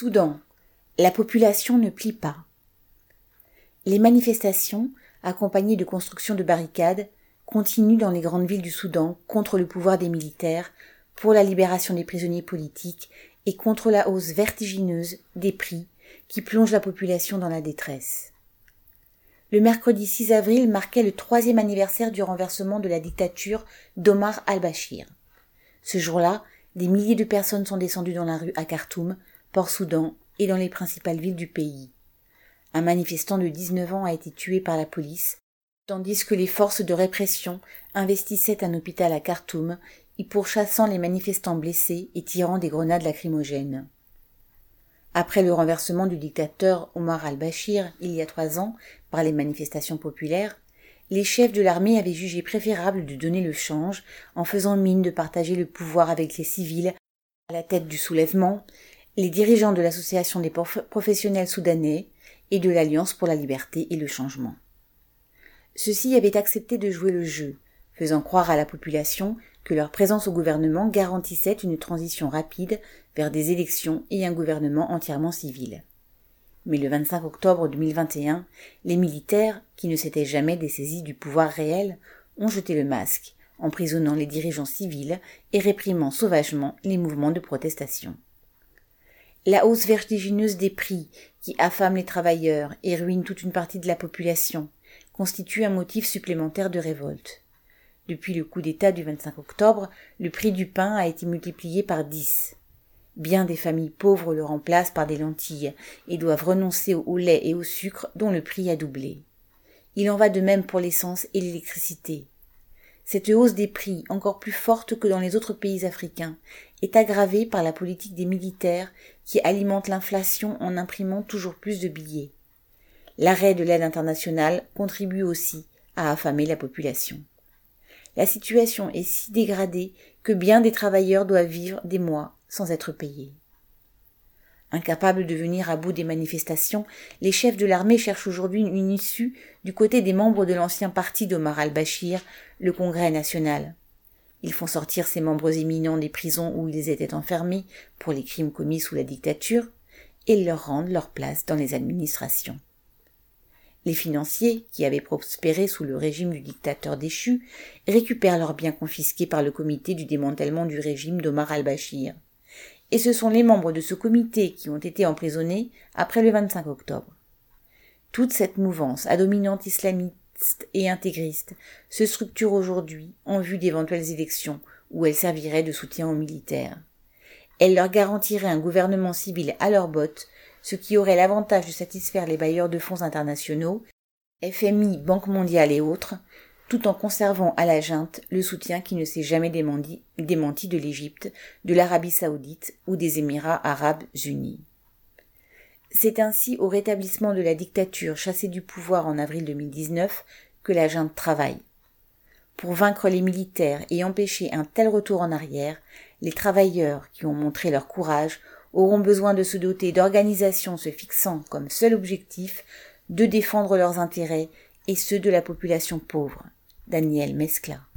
Soudan. La population ne plie pas. Les manifestations, accompagnées de construction de barricades, continuent dans les grandes villes du Soudan contre le pouvoir des militaires, pour la libération des prisonniers politiques et contre la hausse vertigineuse des prix qui plonge la population dans la détresse. Le mercredi 6 avril marquait le troisième anniversaire du renversement de la dictature d'Omar al-Bashir. Ce jour-là, des milliers de personnes sont descendues dans la rue à Khartoum Port-Soudan et dans les principales villes du pays. Un manifestant de 19 ans a été tué par la police, tandis que les forces de répression investissaient un hôpital à Khartoum, y pourchassant les manifestants blessés et tirant des grenades lacrymogènes. Après le renversement du dictateur Omar al-Bashir il y a trois ans par les manifestations populaires, les chefs de l'armée avaient jugé préférable de donner le change en faisant mine de partager le pouvoir avec les civils à la tête du soulèvement les dirigeants de l'Association des professionnels soudanais et de l'Alliance pour la liberté et le changement. Ceux-ci avaient accepté de jouer le jeu, faisant croire à la population que leur présence au gouvernement garantissait une transition rapide vers des élections et un gouvernement entièrement civil. Mais le 25 octobre 2021, les militaires, qui ne s'étaient jamais dessaisis du pouvoir réel, ont jeté le masque, emprisonnant les dirigeants civils et réprimant sauvagement les mouvements de protestation. La hausse vertigineuse des prix, qui affame les travailleurs et ruine toute une partie de la population, constitue un motif supplémentaire de révolte. Depuis le coup d'État du 25 octobre, le prix du pain a été multiplié par dix. Bien des familles pauvres le remplacent par des lentilles et doivent renoncer au lait et au sucre dont le prix a doublé. Il en va de même pour l'essence et l'électricité. Cette hausse des prix, encore plus forte que dans les autres pays africains, est aggravée par la politique des militaires qui alimentent l'inflation en imprimant toujours plus de billets. L'arrêt de l'aide internationale contribue aussi à affamer la population. La situation est si dégradée que bien des travailleurs doivent vivre des mois sans être payés. Incapables de venir à bout des manifestations, les chefs de l'armée cherchent aujourd'hui une issue du côté des membres de l'ancien parti d'Omar al-Bashir, le Congrès national. Ils font sortir ces membres éminents des prisons où ils étaient enfermés pour les crimes commis sous la dictature et leur rendent leur place dans les administrations. Les financiers, qui avaient prospéré sous le régime du dictateur déchu, récupèrent leurs biens confisqués par le comité du démantèlement du régime d'Omar al-Bashir et ce sont les membres de ce comité qui ont été emprisonnés après le 25 octobre. Toute cette mouvance à dominante islamiste et intégriste se structure aujourd'hui en vue d'éventuelles élections où elle servirait de soutien aux militaires. Elle leur garantirait un gouvernement civil à leur botte, ce qui aurait l'avantage de satisfaire les bailleurs de fonds internationaux, FMI, Banque mondiale et autres, tout en conservant à la junte le soutien qui ne s'est jamais démenti, de l'Égypte, de l'Arabie saoudite ou des Émirats arabes unis. C'est ainsi au rétablissement de la dictature chassée du pouvoir en avril 2019 que la junte travaille. Pour vaincre les militaires et empêcher un tel retour en arrière, les travailleurs qui ont montré leur courage auront besoin de se doter d'organisations se fixant comme seul objectif de défendre leurs intérêts et ceux de la population pauvre. Daniel Mescla.